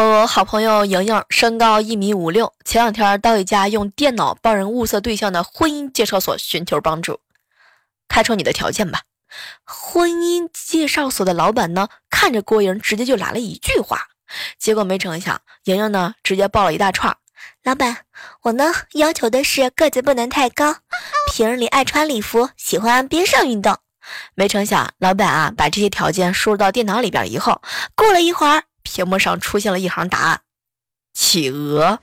我好朋友莹莹身高一米五六，前两天到一家用电脑帮人物色对象的婚姻介绍所寻求帮助。开出你的条件吧。婚姻介绍所的老板呢，看着郭莹直接就来了一句话，结果没成想，莹莹呢直接报了一大串。老板，我呢要求的是个子不能太高，平日里爱穿礼服，喜欢边上运动。没成想，老板啊把这些条件输入到电脑里边以后，过了一会儿。屏幕上出现了一行答案：企鹅。